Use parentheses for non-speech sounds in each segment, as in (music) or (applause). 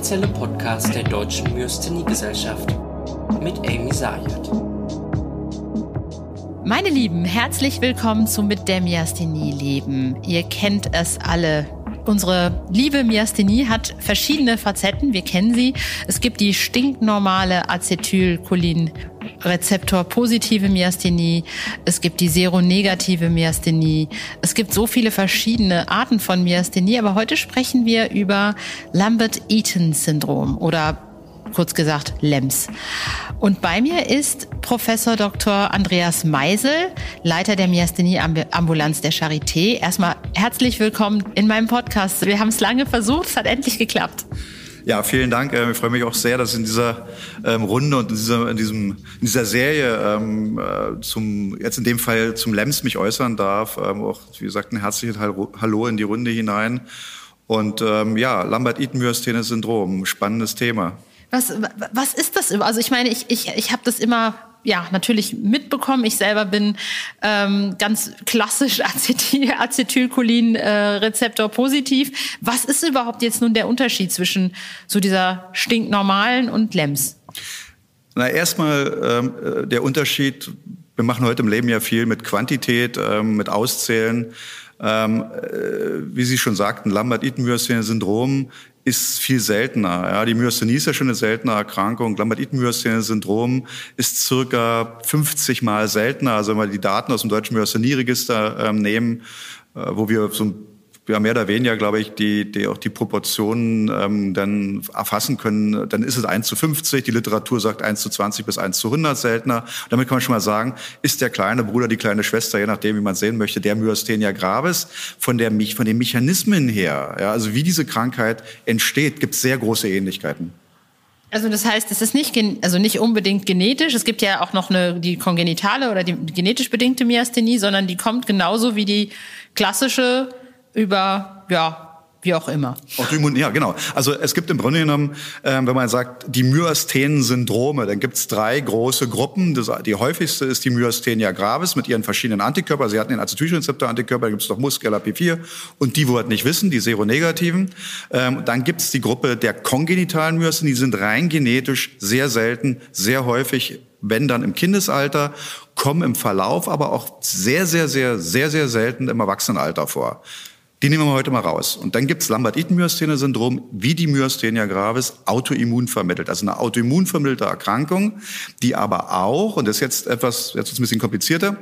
offizielle Podcast der Deutschen Myasthenie-Gesellschaft mit Amy Sayed. Meine Lieben, herzlich willkommen zu Mit der Myasthenie leben. Ihr kennt es alle. Unsere liebe Myasthenie hat verschiedene Facetten. Wir kennen sie. Es gibt die stinknormale Acetylcholin rezeptorpositive Myasthenie, es gibt die seronegative Myasthenie. Es gibt so viele verschiedene Arten von Myasthenie, aber heute sprechen wir über Lambert-Eaton-Syndrom oder kurz gesagt LEMS. Und bei mir ist Professor Dr. Andreas Meisel, Leiter der Myasthenie-Ambulanz der Charité. Erstmal herzlich willkommen in meinem Podcast. Wir haben es lange versucht, es hat endlich geklappt. Ja, vielen Dank. Ähm, ich freue mich auch sehr, dass ich in dieser ähm, Runde und in dieser, in diesem, in dieser Serie ähm, äh, zum, jetzt in dem Fall zum LEMS mich äußern darf. Auch, wie gesagt, ein herzliches Hallo in die Runde hinein. Und ähm, ja, Lambert-Eaton-Myasthenie-Syndrom, spannendes Thema. Was, was ist das? Also ich meine, ich, ich, ich habe das immer ja natürlich mitbekommen. Ich selber bin ähm, ganz klassisch (laughs) Acetyl Acetylcholin-Rezeptor äh, positiv. Was ist überhaupt jetzt nun der Unterschied zwischen so dieser stinknormalen und LEMS? Na, erstmal ähm, äh, der Unterschied. Wir machen heute im Leben ja viel mit Quantität, ähm, mit Auszählen. Ähm, äh, wie Sie schon sagten, Lambert-Eaton-Myasthenie-Syndrom ist viel seltener. Ja, die Myasthenie ist ja schon eine seltene Erkrankung. Lambert-Eaton-Myasthenie-Syndrom ist circa 50 Mal seltener. Also wenn wir die Daten aus dem deutschen Myasthenie-Register ähm, nehmen, äh, wo wir so ein ja, mehr oder weniger, glaube ich, die, die auch die Proportionen ähm, dann erfassen können, dann ist es 1 zu 50, die Literatur sagt 1 zu 20 bis 1 zu 100 seltener. Damit kann man schon mal sagen, ist der kleine Bruder, die kleine Schwester, je nachdem, wie man sehen möchte, der Myasthenia gravis, von, der, von den Mechanismen her, ja, also wie diese Krankheit entsteht, gibt es sehr große Ähnlichkeiten. Also das heißt, es ist nicht, also nicht unbedingt genetisch. Es gibt ja auch noch eine, die kongenitale oder die genetisch bedingte Myasthenie, sondern die kommt genauso wie die klassische über, ja, wie auch immer. Autoimmun, ja, genau. Also es gibt im Grunde genommen, ähm, wenn man sagt, die Myasthenen-Syndrome, dann gibt es drei große Gruppen. Das, die häufigste ist die Myasthenia gravis mit ihren verschiedenen Antikörpern. Sie hatten den Acetylrezeptor-Antikörper, da gibt es noch Muskel-P4 und die wollten nicht wissen, die seronegativen. Ähm, dann gibt es die Gruppe der kongenitalen Myasthenie, die sind rein genetisch sehr selten, sehr häufig wenn dann im Kindesalter, kommen im Verlauf aber auch sehr, sehr, sehr, sehr, sehr selten im Erwachsenenalter vor. Die nehmen wir heute mal raus. Und dann gibt's Lambert-Eaton-Myasthenia-Syndrom, wie die Myasthenia gravis, autoimmun vermittelt. Also eine autoimmun vermittelte Erkrankung, die aber auch, und das ist jetzt etwas, jetzt ist ein bisschen komplizierter,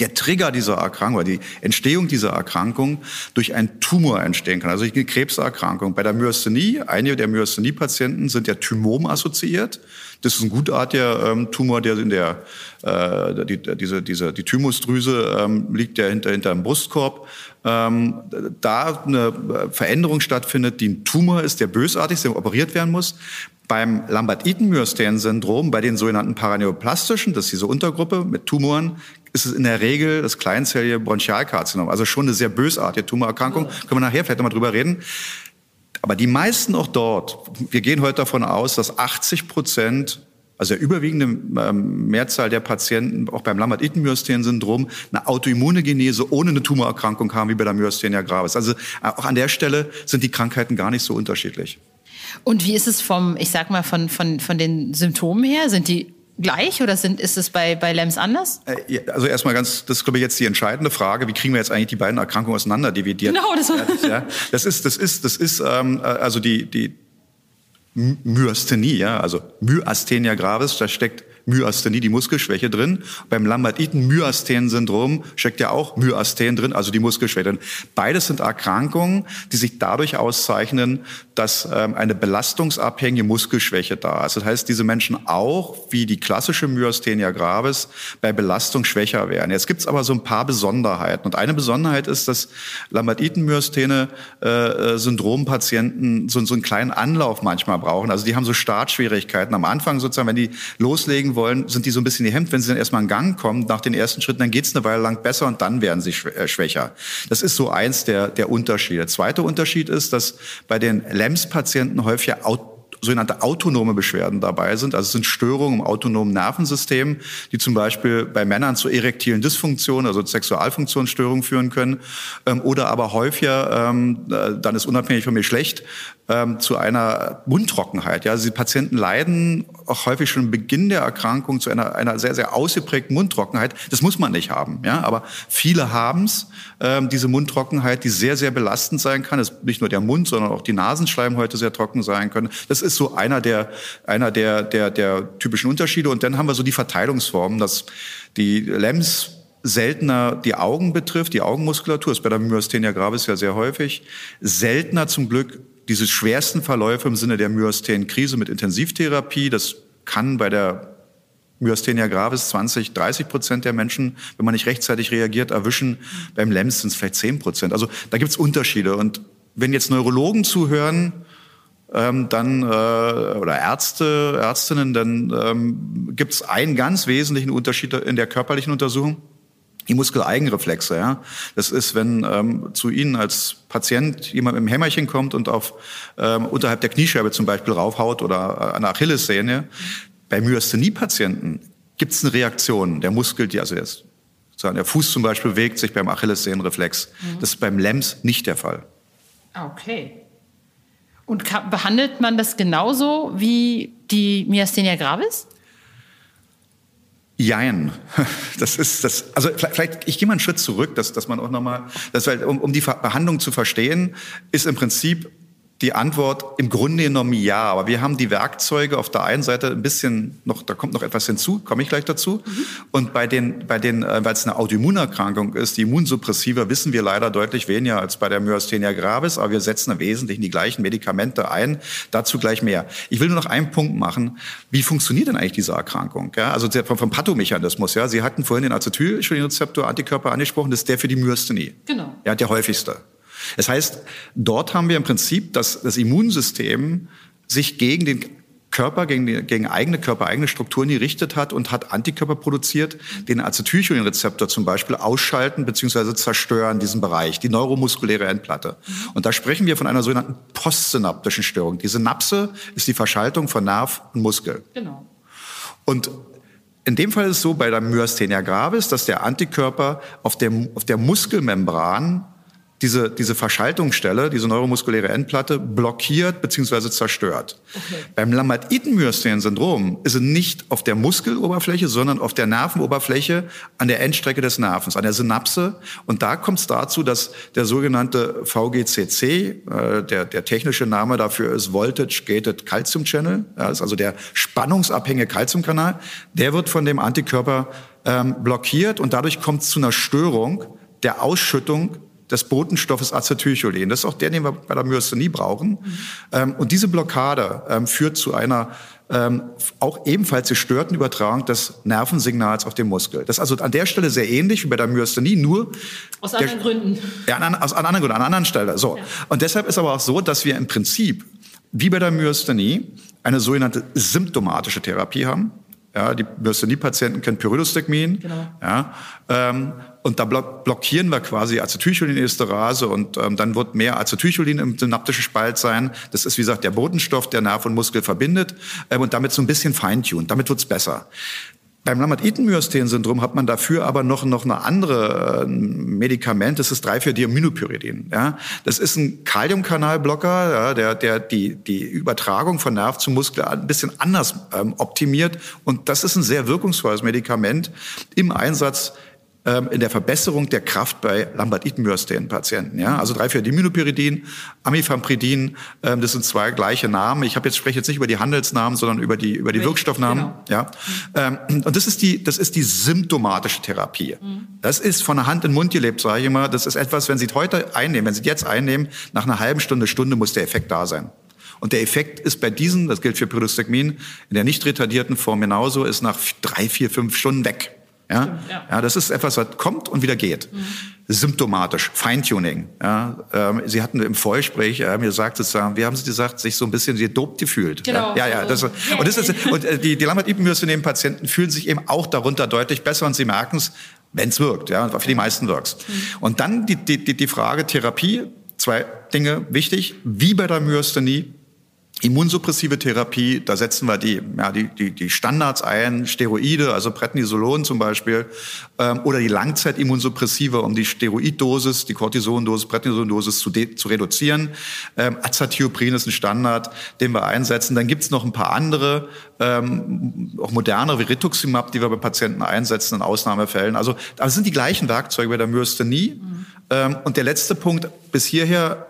der Trigger dieser Erkrankung oder die Entstehung dieser Erkrankung durch einen Tumor entstehen kann, also eine Krebserkrankung. Bei der Myasthenie, einige der Myasthenie-Patienten sind ja Thymom assoziiert. Das ist ein gutartiger ähm, Tumor, der in der äh, die, diese, diese, die Thymusdrüse ähm, liegt ja hinter, hinter dem Brustkorb. Ähm, da eine Veränderung stattfindet, die ein Tumor ist, der bösartig ist, der operiert werden muss. Beim Lambert-Eaton-Myasthenen-Syndrom, bei den sogenannten paraneoplastischen, das ist diese Untergruppe mit Tumoren, ist es in der Regel das kleinzellige Bronchialkarzinom, also schon eine sehr bösartige Tumorerkrankung. Können wir nachher vielleicht nochmal drüber reden. Aber die meisten auch dort, wir gehen heute davon aus, dass 80 Prozent also der überwiegende ähm, Mehrzahl der Patienten auch beim Lambert-Eaton-Myasthenen-Syndrom eine autoimmune Genese ohne eine Tumorerkrankung haben wie bei der Myasthenia gravis. Also äh, auch an der Stelle sind die Krankheiten gar nicht so unterschiedlich. Und wie ist es vom, ich sag mal, von, von, von den Symptomen her? Sind die gleich oder sind, ist es bei, bei LEMS anders? Äh, also erstmal ganz, das ist glaube ich jetzt die entscheidende Frage. Wie kriegen wir jetzt eigentlich die beiden Erkrankungen auseinander dividiert? Genau, das, ja, das ist, das ist, das ist, ähm, äh, also die, die Myasthenie, ja, also Myasthenia gravis, da steckt Myasthenie, die Muskelschwäche drin. Beim Lambert-Eaton-Myasthen-Syndrom steckt ja auch Myasthen drin, also die Muskelschwäche drin. Beides sind Erkrankungen, die sich dadurch auszeichnen, dass ähm, eine belastungsabhängige Muskelschwäche da ist. Das heißt, diese Menschen auch, wie die klassische Myasthenia gravis, bei Belastung schwächer werden. Jetzt gibt's aber so ein paar Besonderheiten. Und eine Besonderheit ist, dass Lambert-Eaton-Myasthene-Syndrom-Patienten äh, so, so einen kleinen Anlauf manchmal brauchen. Also die haben so Startschwierigkeiten. Am Anfang sozusagen, wenn die loslegen wollen, sind die so ein bisschen gehemmt. Wenn sie dann erstmal in Gang kommen, nach den ersten Schritten, dann geht's eine Weile lang besser und dann werden sie äh, schwächer. Das ist so eins der, der Unterschiede. Der zweite Unterschied ist, dass bei den LEMS-Patienten häufig sogenannte autonome Beschwerden dabei sind. Also es sind Störungen im autonomen Nervensystem, die zum Beispiel bei Männern zu erektilen Dysfunktionen, also Sexualfunktionsstörungen führen können, ähm, oder aber häufiger, ähm, äh, dann ist unabhängig vom Geschlecht, ähm, zu einer Mundtrockenheit. Ja, also die Patienten leiden auch häufig schon im Beginn der Erkrankung zu einer, einer sehr, sehr ausgeprägten Mundtrockenheit. Das muss man nicht haben, ja, aber viele haben's, ähm, diese Mundtrockenheit, die sehr, sehr belastend sein kann. Es ist nicht nur der Mund, sondern auch die Nasenschleimhäute sehr trocken sein können. Das ist so einer der, einer der, der, der typischen Unterschiede. Und dann haben wir so die Verteilungsformen, dass die LEMS seltener die Augen betrifft, die Augenmuskulatur ist bei der Myasthenia gravis ja sehr häufig, seltener zum Glück diese schwersten Verläufe im Sinne der Myasthenenkrise mit Intensivtherapie. Das kann bei der Myasthenia gravis 20, 30 Prozent der Menschen, wenn man nicht rechtzeitig reagiert, erwischen. Beim LEMS sind es vielleicht 10 Prozent. Also da gibt es Unterschiede. Und wenn jetzt Neurologen zuhören, ähm, dann äh, oder Ärzte, Ärztinnen, dann ähm, gibt es einen ganz wesentlichen Unterschied in der körperlichen Untersuchung. Die Muskeleigenreflexe, ja. Das ist, wenn ähm, zu Ihnen als Patient jemand mit einem Hämmerchen kommt und auf ähm, unterhalb der Kniescheibe zum Beispiel raufhaut oder äh, an der Achillessehne. Bei Myasthenie-Patienten gibt es eine Reaktion. Der Muskel, die, also der, der Fuß zum Beispiel bewegt sich beim Achillessehnenreflex. Mhm. Das ist beim LEMS nicht der Fall. Okay. Und behandelt man das genauso wie die Myasthenia gravis? Jein. (laughs) Das ist das. Also vielleicht, ich gehe mal einen Schritt zurück, dass, dass man auch nochmal, das, um, um die Behandlung zu verstehen, ist im Prinzip die Antwort im Grunde genommen ja, aber wir haben die Werkzeuge auf der einen Seite ein bisschen noch, da kommt noch etwas hinzu, komme ich gleich dazu. Mhm. Und bei den, bei den, äh, weil es eine Autoimmunerkrankung ist, die Immunsuppressiva, wissen wir leider deutlich weniger als bei der Myasthenia gravis, aber wir setzen im Wesentlichen die gleichen Medikamente ein. Dazu gleich mehr. Ich will nur noch einen Punkt machen. Wie funktioniert denn eigentlich diese Erkrankung? Ja, also vom, vom Pathomechanismus. Ja, Sie hatten vorhin den Acetylcholinrezeptor Antikörper angesprochen. Das ist der für die Myasthenie. Genau. Ja, der häufigste. Das heißt, dort haben wir im Prinzip dass das Immunsystem sich gegen den Körper, gegen, die, gegen eigene Körper, eigene Strukturen gerichtet hat und hat Antikörper produziert, den Acetylcholinrezeptor zum Beispiel ausschalten bzw. zerstören, diesen Bereich, die neuromuskuläre Endplatte. Und da sprechen wir von einer sogenannten postsynaptischen Störung. Die Synapse ist die Verschaltung von Nerv und Muskel. Genau. Und in dem Fall ist es so bei der Myasthenia gravis, dass der Antikörper auf der, auf der Muskelmembran diese, diese Verschaltungsstelle, diese neuromuskuläre Endplatte blockiert bzw. zerstört. Okay. Beim Lambert-Eaton-Myasthenen-Syndrom ist es nicht auf der Muskeloberfläche, sondern auf der Nervenoberfläche an der Endstrecke des Nervens, an der Synapse. Und da kommt es dazu, dass der sogenannte VGCC, äh, der, der technische Name dafür ist Voltage Gated Calcium Channel, ja, ist also der spannungsabhängige Calciumkanal, der wird von dem Antikörper ähm, blockiert und dadurch kommt es zu einer Störung der Ausschüttung des Botenstoffes Acetylcholin. Das ist auch der, den wir bei der Myasthenie brauchen. Mhm. und diese Blockade ähm, führt zu einer ähm, auch ebenfalls gestörten Übertragung des Nervensignals auf den Muskel. Das ist also an der Stelle sehr ähnlich wie bei der Myasthenie, nur aus anderen der, Gründen. Ja, an, aus an anderen Gründen, an anderen Stelle. So. Ja. Und deshalb ist aber auch so, dass wir im Prinzip wie bei der Myasthenie eine sogenannte symptomatische Therapie haben. Ja, die Myasthenie-Patienten kennen Pyridostigmin. Genau. Ja, ähm, und da blockieren wir quasi Acetylcholinesterase und ähm, dann wird mehr Acetylcholin im synaptischen Spalt sein. Das ist, wie gesagt, der Botenstoff, der Nerv und Muskel verbindet ähm, und damit so ein bisschen feintuned. Damit wird's besser. Beim Lambert-Eaton-Myasthenen-Syndrom hat man dafür aber noch, noch eine andere äh, Medikament, das ist 3,4-Diaminopyridin. Ja? Das ist ein Kaliumkanalblocker, ja, der, der die, die Übertragung von Nerv zum Muskel ein bisschen anders ähm, optimiert. Und das ist ein sehr wirkungsvolles Medikament im Einsatz ähm, in der Verbesserung der Kraft bei Lambert-Eaton-Myasthenen-Patienten. Ja? Also 3,4-Diminopyridin, Amifampridin, ähm, das sind zwei gleiche Namen. Ich habe jetzt spreche jetzt nicht über die Handelsnamen, sondern über die über die Richtig, Wirkstoffnamen. Genau. Ja? Ähm, und das ist die das ist die symptomatische Therapie. Mhm. Das ist von der Hand in den Mund gelebt, sage ich immer. Das ist etwas, wenn Sie es heute einnehmen, wenn Sie es jetzt einnehmen, nach einer halben Stunde, Stunde muss der Effekt da sein. Und der Effekt ist bei diesen, das gilt für Pyridostigmin, in der nicht retardierten Form genauso, ist nach drei, vier, fünf Stunden weg. Ja? Stimmt, ja. ja, das ist etwas, was kommt und wieder geht. Mhm. Symptomatisch, Feintuning. Ja, ähm, Sie hatten im Vorgespräch äh, mir gesagt, sozusagen, wie haben Sie gesagt, sich so ein bisschen gedopt gefühlt. Genau. Ja, ja, das, und das ist, und äh, die, die Lambert-Eaton-Myasthenen Patienten fühlen sich eben auch darunter deutlich besser und sie merken es, wenn es wirkt. Ja, für die meisten wirkt mhm. Und dann die, die, die Frage Therapie, zwei Dinge wichtig, wie bei der Myasthenie, Immunsuppressive Therapie, da setzen wir die, ja, die, die, die Standards ein, Steroide, also Prednisolon zum Beispiel, ähm, oder die Langzeitimmunsuppressive, um die Steroiddosis, die Cortisondosis, Prednisolondosis zu, zu reduzieren. Ähm, Azathioprine ist ein Standard, den wir einsetzen. Dann gibt's noch ein paar andere, ähm, auch moderne wie Rituximab, die wir bei Patienten einsetzen in Ausnahmefällen. Also das sind die gleichen Werkzeuge bei der Myasthenie. Mhm. Ähm, und der letzte Punkt bis hierher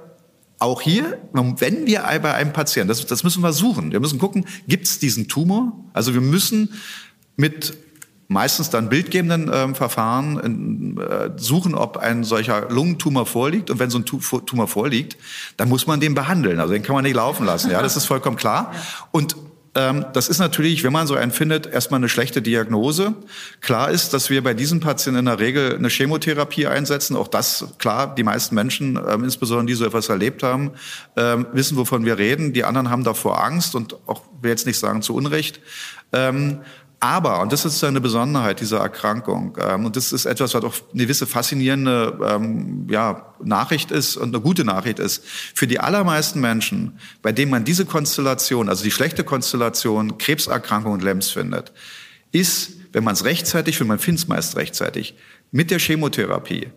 auch hier, wenn wir bei einem Patienten, das, das müssen wir suchen, wir müssen gucken, gibt es diesen Tumor? Also wir müssen mit meistens dann bildgebenden äh, Verfahren äh, suchen, ob ein solcher Lungentumor vorliegt. Und wenn so ein Tumor vorliegt, dann muss man den behandeln. Also den kann man nicht laufen lassen. Ja, das ist vollkommen klar. Und das ist natürlich, wenn man so einen findet, erstmal eine schlechte Diagnose. Klar ist, dass wir bei diesen Patienten in der Regel eine Chemotherapie einsetzen. Auch das, klar, die meisten Menschen, ähm, insbesondere die so etwas erlebt haben, ähm, wissen, wovon wir reden. Die anderen haben davor Angst und auch, will jetzt nicht sagen zu Unrecht. Aber, und das ist eine Besonderheit dieser Erkrankung, ähm, und das ist etwas, was auch eine gewisse faszinierende ähm, ja, Nachricht ist und eine gute Nachricht ist, für die allermeisten Menschen, bei denen man diese Konstellation, also die schlechte Konstellation Krebserkrankung und LEMS findet, ist, wenn man es rechtzeitig, wenn man findet es meist rechtzeitig, mit der Chemotherapie,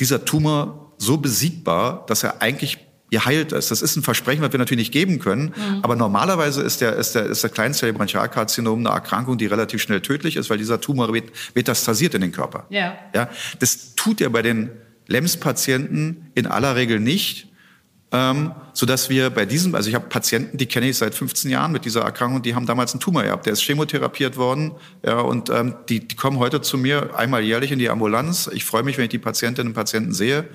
dieser Tumor so besiegbar, dass er eigentlich ihr heilt es. Das ist ein Versprechen, was wir natürlich nicht geben können. Mhm. Aber normalerweise ist der, ist der, ist der Kleinzellbronchialkarzinom eine Erkrankung, die relativ schnell tödlich ist, weil dieser Tumor metastasiert in den Körper. Ja. Ja. Das tut er bei den LEMS-Patienten in aller Regel nicht ähm, so dass wir bei diesem, also ich habe Patienten, die kenne ich seit 15 Jahren mit dieser Erkrankung, die haben damals einen Tumor gehabt, der ist chemotherapiert worden, ja, und ähm, die, die kommen heute zu mir einmal jährlich in die Ambulanz. Ich freue mich, wenn ich die Patientinnen und Patienten sehe,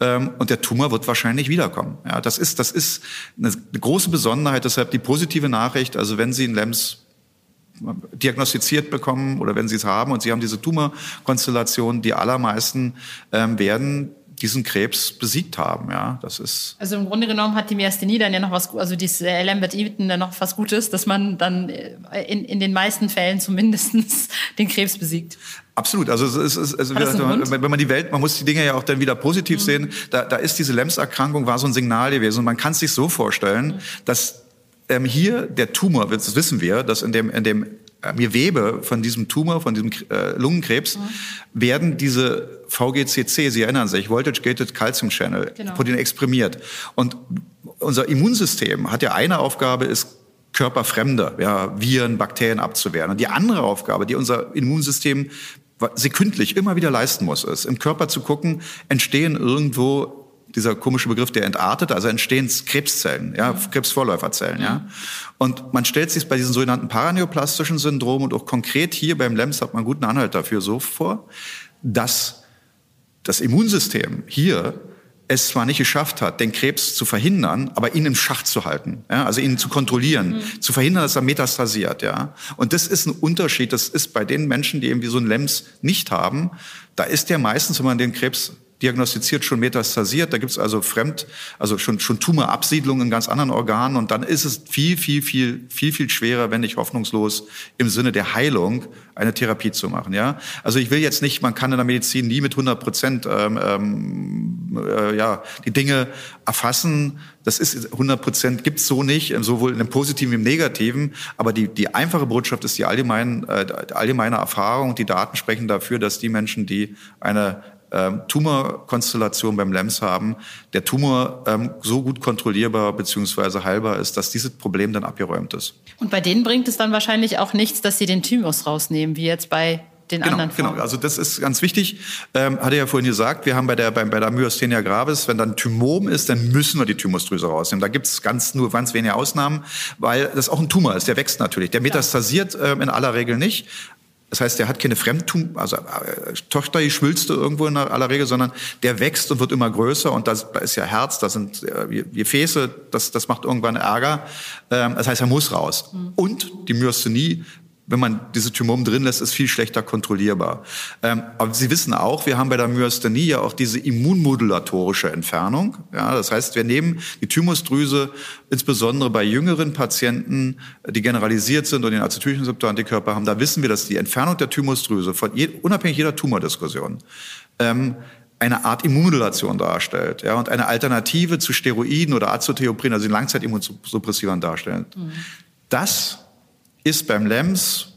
ähm, und der Tumor wird wahrscheinlich wiederkommen. Ja, das ist, das ist eine große Besonderheit. Deshalb die positive Nachricht, also wenn Sie einen LEMS diagnostiziert bekommen oder wenn sie es haben und sie haben diese Tumorkonstellation, die allermeisten ähm, werden diesen Krebs besiegt haben. Ja, das ist. Also im Grunde genommen hat die Myasthenie dann ja noch was, also dieses Lambert Eaton dann noch was Gutes, dass man dann äh, in, in den meisten Fällen zumindest (laughs) den Krebs besiegt. Absolut. Also es ist, also wenn man die Welt, man muss die Dinge ja auch dann wieder positiv mhm. sehen. Da, da ist diese LEMS-Erkrankung war so ein Signal gewesen und man kann es sich so vorstellen, mhm. dass ähm, hier der Tumor, das wissen wir, dass in dem in dem Gewebe äh, von diesem Tumor, von diesem äh, Lungenkrebs, mhm. werden diese VGCC, Sie erinnern sich, Voltage Gated Calcium Channel, genau. Protein exprimiert. Und unser Immunsystem hat ja eine Aufgabe, ist körperfremde, ja, Viren, Bakterien abzuwehren. Und die andere Aufgabe, die unser Immunsystem sekündlich immer wieder leisten muss, ist, im Körper zu gucken, entstehen irgendwo dieser komische Begriff, der entartet, also entstehen Krebszellen, ja. Krebsvorläuferzellen, ja. Und man stellt sich bei diesen sogenannten paraneoplastischen Syndromen und auch konkret hier beim LEMS hat man einen guten Anhalt dafür so vor, dass das Immunsystem hier es zwar nicht geschafft hat, den Krebs zu verhindern, aber ihn im Schach zu halten, ja, also ihn zu kontrollieren, mhm. zu verhindern, dass er metastasiert, ja. Und das ist ein Unterschied. Das ist bei den Menschen, die irgendwie so ein LEMS nicht haben, da ist der meistens, wenn man den Krebs diagnostiziert schon metastasiert. Da gibt es also Fremd, also schon, schon Tumorabsiedlungen in ganz anderen Organen. Und dann ist es viel, viel, viel, viel, viel schwerer, wenn nicht hoffnungslos im Sinne der Heilung eine Therapie zu machen. Ja, also ich will jetzt nicht, man kann in der Medizin nie mit 100 Prozent ähm, ähm, äh, ja die Dinge erfassen. Das ist 100 Prozent gibt's so nicht, sowohl dem Positiven wie im Negativen. Aber die die einfache Botschaft ist die allgemeine äh, allgemeine Erfahrung. Die Daten sprechen dafür, dass die Menschen, die eine ähm, Tumorkonstellation beim LEMS haben, der Tumor ähm, so gut kontrollierbar bzw. heilbar ist, dass dieses Problem dann abgeräumt ist. Und bei denen bringt es dann wahrscheinlich auch nichts, dass sie den Thymus rausnehmen, wie jetzt bei den genau. Genau, also das ist ganz wichtig. Ähm, hatte ja vorhin gesagt, wir haben bei der, bei, bei der Myasthenia gravis, wenn dann Thymom ist, dann müssen wir die Thymusdrüse rausnehmen. Da gibt es ganz nur ganz wenige Ausnahmen, weil das auch ein Tumor ist. Der wächst natürlich. Der metastasiert ähm, in aller Regel nicht. Das heißt, der hat keine Fremdtum, also äh, Tochter schwülste irgendwo in aller Regel, sondern der wächst und wird immer größer und das, da ist ja Herz, da sind äh, Gefäße, das, das macht irgendwann Ärger. Ähm, das heißt, er muss raus. Mhm. Und die Myasthenie wenn man diese Tumoren drin lässt, ist viel schlechter kontrollierbar. Ähm, aber Sie wissen auch, wir haben bei der Myasthenie ja auch diese immunmodulatorische Entfernung. Ja, das heißt, wir nehmen die Thymusdrüse insbesondere bei jüngeren Patienten, die generalisiert sind und den Acetylcholesterinrezeptor-Antikörper haben. Da wissen wir, dass die Entfernung der Thymusdrüse von je, unabhängig jeder Tumordiskussion ähm, eine Art Immunmodulation darstellt ja, und eine Alternative zu Steroiden oder Azotheoprin, also den Langzeitimmunsuppressivern darstellen. Mhm. Das ist beim LEMS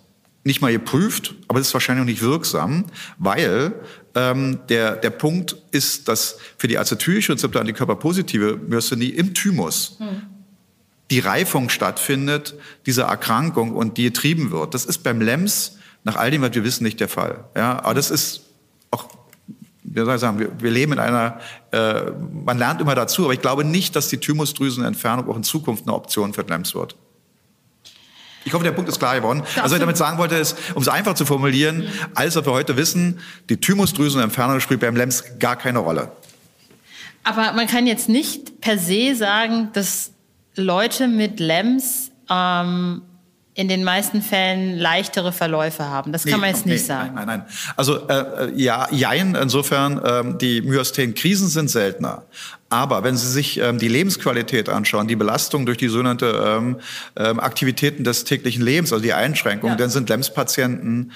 nicht mal geprüft, aber es ist wahrscheinlich auch nicht wirksam, weil ähm, der, der Punkt ist, dass für die Acetylcholinrezeptor antikörperpositive Myasthenie im Thymus mhm. die Reifung stattfindet, diese Erkrankung und die getrieben wird. Das ist beim LEMS nach all dem, was wir wissen, nicht der Fall. Ja, aber das ist auch ich sagen, wir, wir leben in einer, äh, man lernt immer dazu, aber ich glaube nicht, dass die Thymusdrüsenentfernung auch in Zukunft eine Option für LEMS wird. Ich hoffe, der Punkt ist klar geworden. Also was ich damit sagen wollte, ist, um es einfach zu formulieren, alles, was wir heute wissen, die Thymusdrüsenentfernung spielt beim LEMS gar keine Rolle. Aber man kann jetzt nicht per se sagen, dass Leute mit LEMS ähm, in den meisten Fällen leichtere Verläufe haben. Das kann nee, man jetzt nicht nee, sagen. Nein, nein, nein. Also äh, ja, jein, insofern, ähm, die Myasthenen-Krisen sind seltener. Aber wenn Sie sich ähm, die Lebensqualität anschauen, die Belastung durch die sogenannte ähm, ähm, Aktivitäten des täglichen Lebens, also die Einschränkungen, ja. dann sind LEMS-Patienten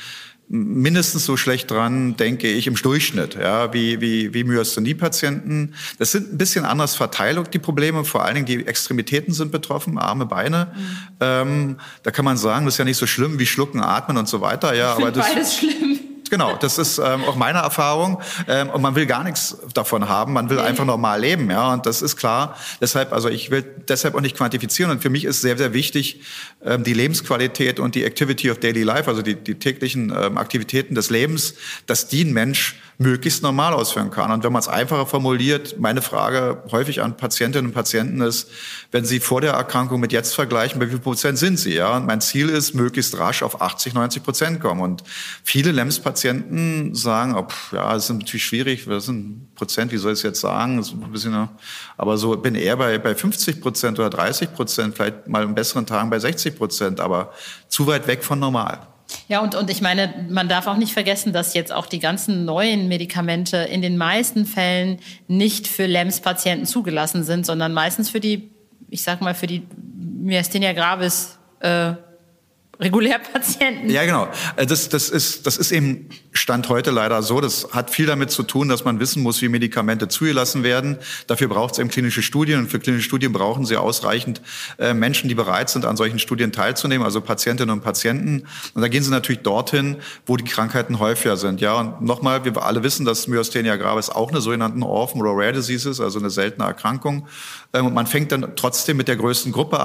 mindestens so schlecht dran, denke ich, im Durchschnitt, ja, wie, wie, wie Myasthenie-Patienten. Das sind ein bisschen anders Verteilung, die Probleme. Vor allen Dingen die Extremitäten sind betroffen, Arme, Beine. Mhm. Ähm, da kann man sagen, das ist ja nicht so schlimm wie Schlucken, Atmen und so weiter. Ja, ich aber das, beides schlimm. Genau, das ist ähm, auch meine Erfahrung. Ähm, und man will gar nichts davon haben. Man will einfach normal leben, ja. Und das ist klar. Deshalb, also ich will deshalb auch nicht quantifizieren. Und für mich ist sehr, sehr wichtig ähm, die Lebensqualität und die Activity of Daily Life, also die, die täglichen ähm, Aktivitäten des Lebens, dass die ein Mensch möglichst normal ausführen kann. Und wenn man es einfacher formuliert, meine Frage häufig an Patientinnen und Patienten ist, wenn sie vor der Erkrankung mit jetzt vergleichen, bei wie viel Prozent sind sie? Ja, und mein Ziel ist, möglichst rasch auf 80, 90 Prozent kommen. Und viele LEMS-Patienten sagen, oh, ja, das ist natürlich schwierig, das sind Prozent, wie soll ich es jetzt sagen? Ist ein bisschen, aber so bin eher bei, bei 50 Prozent oder 30 Prozent, vielleicht mal in besseren Tagen bei 60 Prozent, aber zu weit weg von normal. Ja, und, und ich meine, man darf auch nicht vergessen, dass jetzt auch die ganzen neuen Medikamente in den meisten Fällen nicht für LEMS-Patienten zugelassen sind, sondern meistens für die, ich sag mal, für die Myasthenia gravis äh, Regulärpatienten. Ja, genau. Äh, das, das, ist, das ist eben Stand heute leider so. Das hat viel damit zu tun, dass man wissen muss, wie Medikamente zugelassen werden. Dafür braucht es eben klinische Studien. Und für klinische Studien brauchen Sie ausreichend äh, Menschen, die bereit sind, an solchen Studien teilzunehmen, also Patientinnen und Patienten. Und da gehen Sie natürlich dorthin, wo die Krankheiten häufiger sind. Ja, und nochmal, wir alle wissen, dass Myasthenia gravis auch eine sogenannte Orphan oder Rare Disease ist, also eine seltene Erkrankung. Ähm, und man fängt dann trotzdem mit der größten Gruppe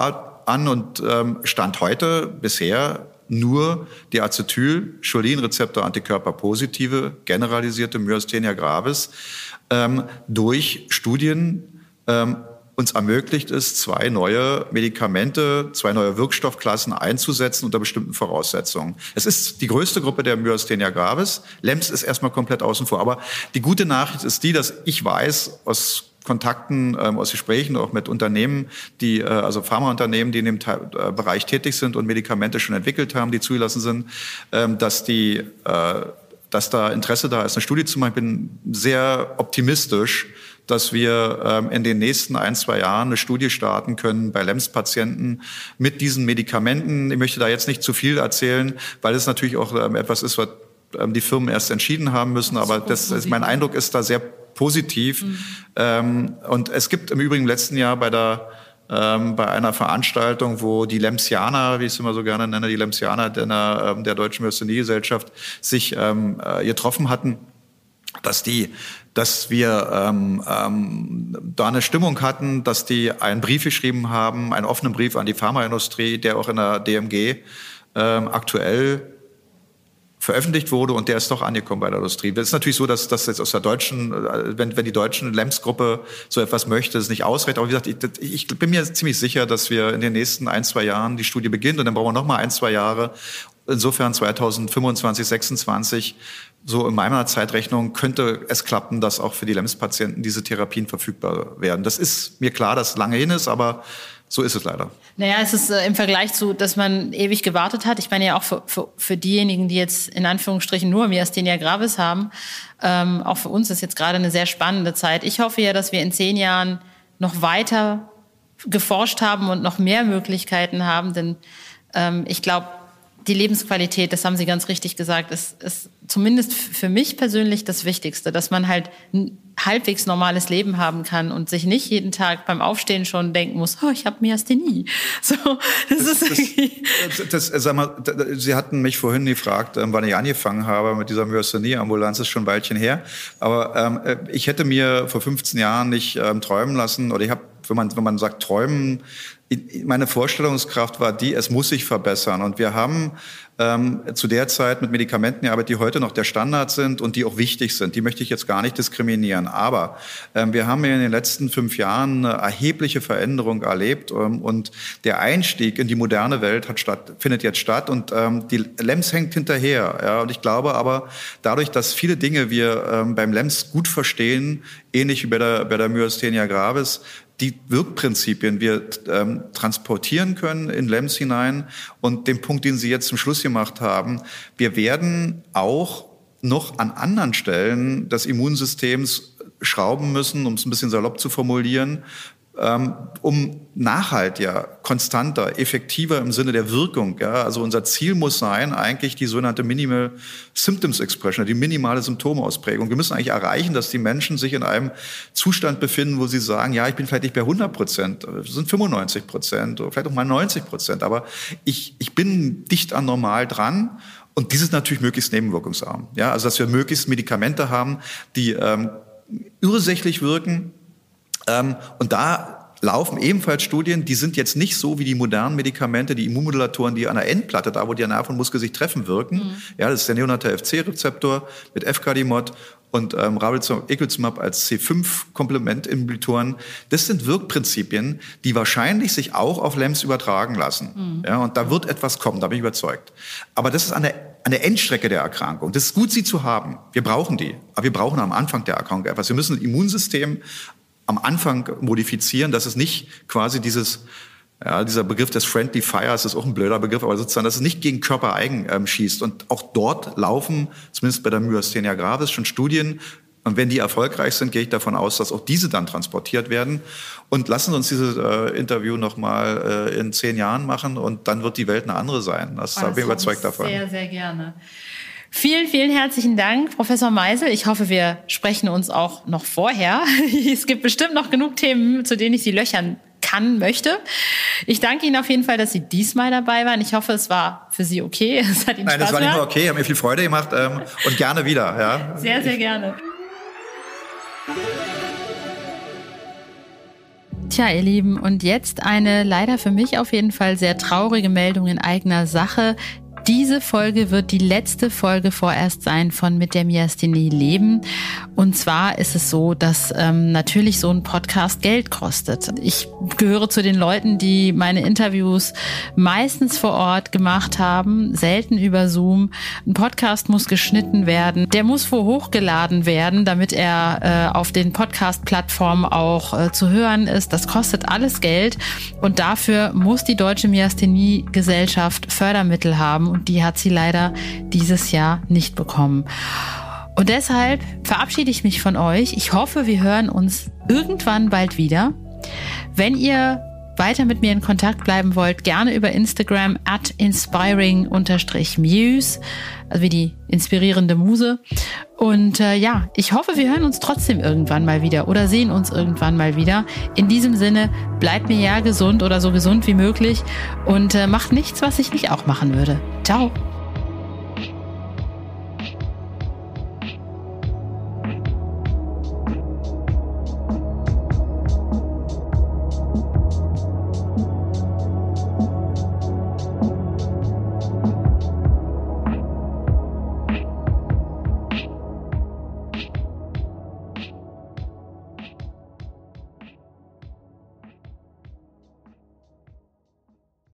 an und ähm, Stand heute bisher nur die Acetylcholinrezeptor-Antikörper positive generalisierte Myasthenia gravis ähm, durch Studien ähm, uns ermöglicht es, zwei neue Medikamente, zwei neue Wirkstoffklassen einzusetzen unter bestimmten Voraussetzungen. Es ist die größte Gruppe der Myasthenia gravis. LEMS ist erstmal komplett außen vor. Aber die gute Nachricht ist die, dass ich weiß aus Kontakten, ähm, aus Gesprächen auch mit Unternehmen, die, äh, also Pharmaunternehmen, die in dem Teil, äh, Bereich tätig sind und Medikamente schon entwickelt haben, die zugelassen sind, ähm, dass die, äh, dass da Interesse da ist, eine Studie zu machen. Ich bin sehr optimistisch, dass wir ähm, in den nächsten ein, zwei Jahren eine Studie starten können bei LEMS-Patienten mit diesen Medikamenten. Ich möchte da jetzt nicht zu viel erzählen, weil es natürlich auch ähm, etwas ist, was ähm, die Firmen erst entschieden haben müssen. Aber das, mein Eindruck ist da sehr positiv. Mhm. Ähm, und es gibt im Übrigen im letzten Jahr bei der ähm, bei einer Veranstaltung, wo die Lemsianer, wie ich es immer so gerne nenne, die Lemsianer der, ähm, der Deutschen Myasthenie-Gesellschaft sich ähm, äh, getroffen hatten, dass die, dass wir ähm, ähm, da eine Stimmung hatten, dass die einen Brief geschrieben haben, einen offenen Brief an die Pharmaindustrie, der auch in der DMG ähm, aktuell veröffentlicht wurde und der ist doch angekommen bei der Industrie. Es ist natürlich so, dass das jetzt aus der deutschen, äh, wenn, wenn die deutschen LEMS-Gruppe so etwas möchte, es nicht ausreicht. Aber wie gesagt, ich, ich bin mir ziemlich sicher, dass wir in den nächsten ein, zwei Jahren die Studie beginnt und dann brauchen wir noch mal ein, zwei Jahre. Insofern 2025, 26 so in meiner Zeitrechnung könnte es klappen, dass auch für die LEMS-Patienten diese Therapien verfügbar werden. Das ist mir klar, dass lange hin ist, aber so ist es leider. Naja, es ist äh, im Vergleich zu, dass man ewig gewartet hat. Ich meine ja auch für, für, für diejenigen, die jetzt in Anführungsstrichen nur Myasthenia gravis haben, ähm, auch für uns ist jetzt gerade eine sehr spannende Zeit. Ich hoffe ja, dass wir in zehn Jahren noch weiter geforscht haben und noch mehr Möglichkeiten haben, denn ähm, ich glaube, die Lebensqualität, das haben Sie ganz richtig gesagt, ist, ist zumindest für mich persönlich das Wichtigste, dass man halt halbwegs normales Leben haben kann und sich nicht jeden Tag beim Aufstehen schon denken muss, oh, ich habe Myasthenie. (laughs) So, das, das ist das, das, sag mal, Sie hatten mich vorhin gefragt, ähm, wann ich angefangen habe mit dieser Myasthenie-Ambulanz, ist schon ein Weilchen her. Aber ähm, äh, ich hätte mir vor 15 Jahren nicht ähm, träumen lassen, oder ich habe, wenn man, wenn man sagt träumen, meine Vorstellungskraft war die, es muss sich verbessern. Und wir haben ähm, zu der Zeit mit Medikamenten gearbeitet, die heute noch der Standard sind und die auch wichtig sind. Die möchte ich jetzt gar nicht diskriminieren. Aber ähm, wir haben in den letzten fünf Jahren eine erhebliche Veränderung erlebt ähm, und der Einstieg in die moderne Welt hat statt, findet jetzt statt und ähm, die LEMS hängt hinterher. Ja, und ich glaube aber, dadurch, dass viele Dinge wir ähm, beim LEMS gut verstehen, ähnlich wie bei der, bei der Myasthenia gravis, die Wirkprinzipien wir ähm, transportieren können in LEMS hinein. Und den Punkt, den Sie jetzt zum Schluss gemacht haben, wir werden auch noch an anderen Stellen des Immunsystems schrauben müssen, um es ein bisschen salopp zu formulieren, um nachhaltiger, konstanter, effektiver im Sinne der Wirkung. Ja, also unser Ziel muss sein, eigentlich die sogenannte Minimal Symptoms Expression, die minimale Symptomausprägung. Wir müssen eigentlich erreichen, dass die Menschen sich in einem Zustand befinden, wo sie sagen, ja, ich bin vielleicht nicht bei 100 Prozent, sind 95 Prozent vielleicht auch mal 90 Prozent, aber ich, ich bin dicht an normal dran und dieses natürlich möglichst nebenwirkungsarm. Ja, also dass wir möglichst Medikamente haben, die ähm, ursächlich wirken, ähm, und da laufen ebenfalls Studien, die sind jetzt nicht so wie die modernen Medikamente, die Immunmodulatoren, die an der Endplatte, da wo die Nerv und Muskel sich treffen, wirken. Mhm. Ja, das ist der neonatal FC-Rezeptor mit F-Cardimod und ähm, Ravulizumab als C5-Komplementinhibitoren. Das sind Wirkprinzipien, die wahrscheinlich sich auch auf LEMS übertragen lassen. Mhm. Ja, und da wird etwas kommen, da bin ich überzeugt. Aber das ist an der, an der Endstrecke der Erkrankung. Das ist gut, sie zu haben. Wir brauchen die. Aber wir brauchen am Anfang der Erkrankung etwas. Wir müssen das Immunsystem am Anfang modifizieren, dass es nicht quasi dieses ja, dieser Begriff des Friendly Fires ist auch ein blöder Begriff, aber sozusagen, dass es nicht gegen Körpereigen ähm, schießt. Und auch dort laufen, zumindest bei der Myasthenia gravis, schon Studien. Und wenn die erfolgreich sind, gehe ich davon aus, dass auch diese dann transportiert werden. Und lassen Sie uns dieses äh, Interview nochmal äh, in zehn Jahren machen und dann wird die Welt eine andere sein. Das, oh, bin ich überzeugt davon. Sehr, sehr gerne. Vielen, vielen herzlichen Dank, Professor Meisel. Ich hoffe, wir sprechen uns auch noch vorher. (laughs) Es gibt bestimmt noch genug Themen, zu denen ich Sie löchern kann, möchte. Ich danke Ihnen auf jeden Fall, dass Sie diesmal dabei waren. Ich hoffe, es war für Sie okay. (laughs) Es hat Ihnen Nein, Spaß das war nicht nur okay, hat mir viel Freude gemacht ähm, und gerne wieder. Ja. Sehr, sehr gerne. Tja, ihr Lieben, und jetzt eine leider für mich auf jeden Fall sehr traurige Meldung in eigener Sache. Diese Folge wird die letzte Folge vorerst sein von Mit der Miasthenie Leben. Und zwar ist es so, dass ähm, natürlich so ein Podcast Geld kostet. Ich gehöre zu den Leuten, die meine Interviews meistens vor Ort gemacht haben, selten über Zoom. Ein Podcast muss geschnitten werden. Der muss wo hochgeladen werden, damit er äh, auf den Podcast-Plattformen auch äh, zu hören ist. Das kostet alles Geld. Und dafür muss die Deutsche Miasthenie-Gesellschaft Fördermittel haben und die hat sie leider dieses Jahr nicht bekommen. Und deshalb verabschiede ich mich von euch. Ich hoffe, wir hören uns irgendwann bald wieder. Wenn ihr weiter mit mir in Kontakt bleiben wollt, gerne über Instagram at inspiring-muse, also wie die inspirierende Muse. Und äh, ja, ich hoffe, wir hören uns trotzdem irgendwann mal wieder oder sehen uns irgendwann mal wieder. In diesem Sinne, bleibt mir ja gesund oder so gesund wie möglich und äh, macht nichts, was ich nicht auch machen würde. Ciao.